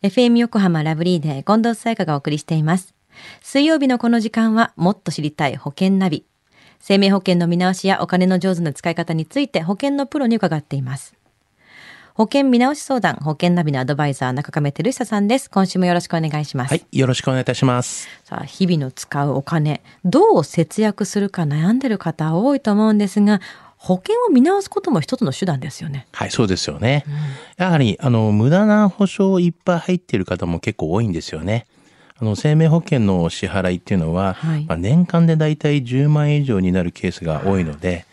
FM 横浜ラブリーで近藤沙耶香がお送りしています。水曜日のこの時間はもっと知りたい保険ナビ。生命保険の見直しやお金の上手な使い方について保険のプロに伺っています。保険見直し相談、保険ナビのアドバイザー中亀照久さんです。今週もよろしくお願いします。はい、よろしくお願いいたします。さあ、日々の使うお金、どう節約するか悩んでる方多いと思うんですが、保険を見直すことも一つの手段ですよね。はい、そうですよね。やはり、あの、無駄な保証いっぱい入っている方も結構多いんですよね。あの、生命保険の支払いっていうのは、はいまあ、年間でだいたい10万円以上になるケースが多いので、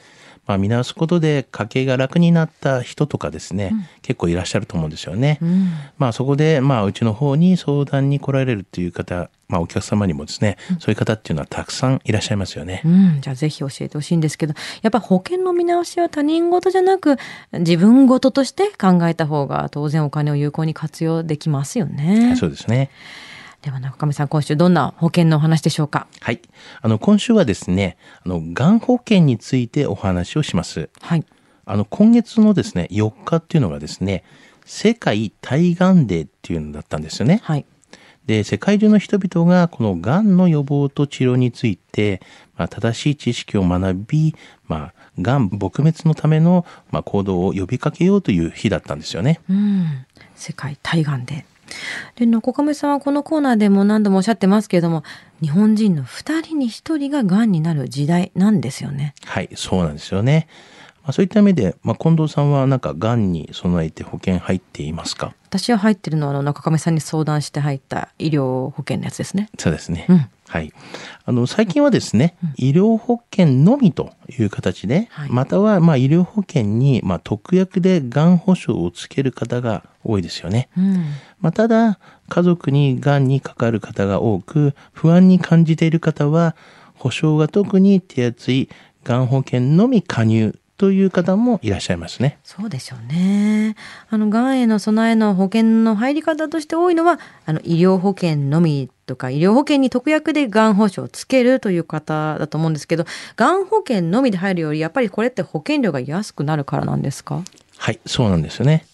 まあ、見直すことで家計が楽になった人とかですね、結構いらっしゃると思うんですよね。うん。まあそこで、まあうちの方に相談に来られるっていう方、まあお客様にもですね、そういう方っていうのはたくさんいらっしゃいますよね。うん、じゃあぜひ教えてほしいんですけど、やっぱ保険の見直しは他人事じゃなく、自分事として考えた方が当然お金を有効に活用できますよね。はいそうですね。では中上さん、今週どんな保険のお話でしょうか？はい。あの、今週はですね、あの、がん保険についてお話をします。はい。あの、今月のですね、4日っていうのがですね、世界対がんデーっていうのだったんですよね。はい。で、世界中の人々がこのがんの予防と治療について、まあ、正しい知識を学び、まあ、がん撲滅のための、まあ、行動を呼びかけようという日だったんですよね。うん。世界対がんで。で、中亀さんはこのコーナーでも何度もおっしゃってますけれども、日本人の2人に1人ががんになる時代なんですよね。はい、そうなんですよね。まあ、そういった意味で、まあ、近藤さんはなんかがんに備えて保険入っていますか？私は入ってるのはあの中亀さんに相談して入った医療保険のやつですね。そうですね。うんはい。あの、最近はですね、医療保険のみという形で、はいまたは、まあ、医療保険に、まあ、特約でがん保証をつける方が多いですよね。うん。まあ、ただ、家族にがんにかかる方が多く、不安に感じている方は、保証が特に手厚いがん保険のみ加入という方もいらっしゃいますね。そうでしょうね。あの、がんへの備えの保険の入り方として多いのは、あの、医療保険のみとか、医療保険に特約でがん保証をつけるという方だと思うんですけど、がん保険のみで入るより、やっぱりこれって保険料が安くなるからなんですか？はい、そうなんですよね。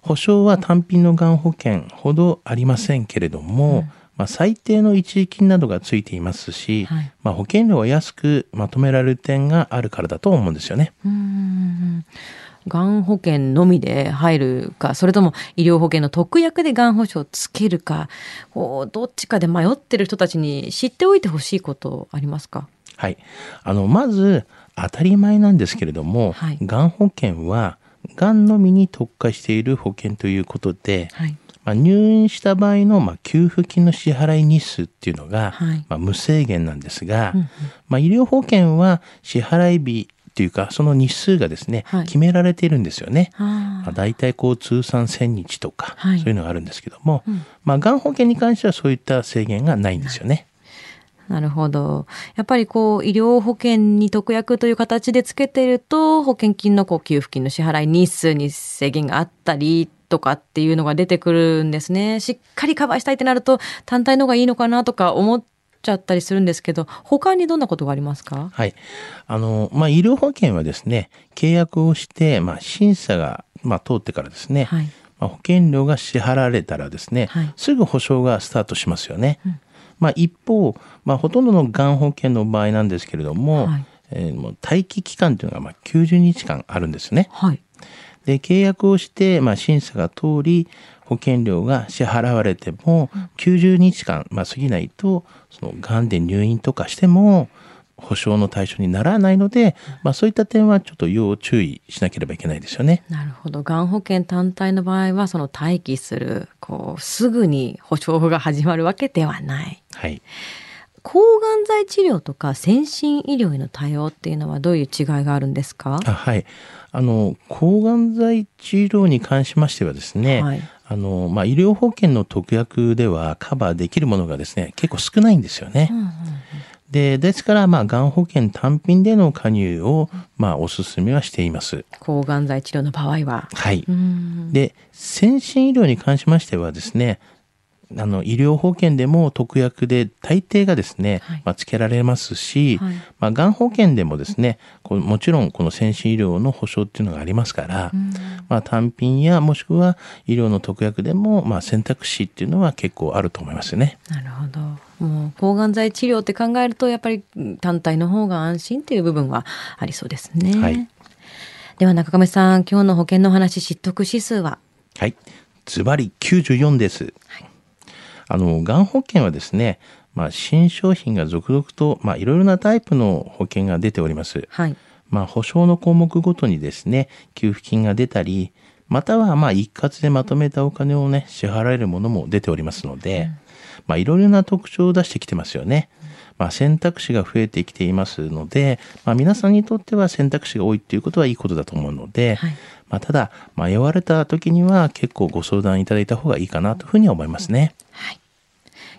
保証は単品のがん保険ほどありませんけれども、まあ、最低の一時金などがついていますし、はいまあ、保険料は安くまとめられる点があるからだと思うんですよね。うーん。がん保険のみで入るか、それとも医療保険の特約でがん保証をつけるか、こう、どっちかで迷ってる人たちに知っておいてほしいことありますか？はい。あの、まず、当たり前なんですけれども、はいがん保険は、がんのみに特化している保険ということで、はい。まあ、入院した場合の、まあ、給付金の支払い日数っていうのが、はい。まあ、無制限なんですが、うんうん。まあ、医療保険は支払い日というかその日数がですね、はい。決められているんですよね。あまあ、大体こう通算1000日とか、はい。そういうのがあるんですけども、うん。まあ、がん保険に関してはそういった制限がないんですよね。なるほど。やっぱりこう、医療保険に特約という形でつけていると、保険金のこう給付金の支払い日数に制限があったりとかっていうのが出てくるんですね。しっかりカバーしたいってなると、単体の方がいいのかなとか思っちゃったりするんですけど、他にどんなことがありますか？はい。あの、まあ、医療保険はですね、契約をして、まあ、審査が、まあ、通ってからですね、はい。まあ、保険料が支払われたらですね、はいすぐ保証がスタートしますよね。まあ、一方、まあ、ほとんどのがん保険の場合なんですけれども、はいえーもう待機期間というのがまあ90日間あるんですね。はい。で契約をして、まあ、審査が通り保険料が支払われても90日間、まあ、過ぎないとそのがんで入院とかしても保証の対象にならないので、まあ、そういった点はちょっと要注意しなければいけないですよね。なるほど。がん保険単体の場合は、その待機する、こう、すぐに保証が始まるわけではない。はい。抗がん剤治療とか先進医療への対応っていうのはどういう違いがあるんですか？あはい。あの、抗がん剤治療に関しましてはですね、はいあの、まあ、医療保険の特約ではカバーできるものがですね、結構少ないんですよね。うんうんで、ですから、まあ、がん保険単品での加入を、まあ、お勧めはしています。抗がん剤治療の場合は。はい。うんで、先進医療に関しましてはですね、あの、医療保険でも特約で大抵がですね、はいまあ、つけられますし、はいまあ、がん保険でもですね、こうもちろんこの先進医療の保障っていうのがありますから、まあ、単品やもしくは医療の特約でも、まあ、選択肢っていうのは結構あると思いますよね。なるほど。もう抗がん剤治療って考えるとやっぱりうん単体の方が安心っていう部分はありそうですね。はいでは中亀さん、今日の保険のお話、知得指数は？はい。ズバリ94です。あの、がん保険はですね、まあ、新商品が続々と、まあ、いろいろなタイプの保険が出ております。はい。まあ、保証の項目ごとにですね、給付金が出たり、または、まあ、一括でまとめたお金をね、支払えるものも出ておりますので、まあ、いろいろな特徴を出してきてますよね。まあ、選択肢が増えてきていますので、まあ、皆さんにとっては選択肢が多いっていうことはいいことだと思うので、はいまあ、ただ、迷われた時には結構ご相談いただいた方がいいかなというふうには思いますね。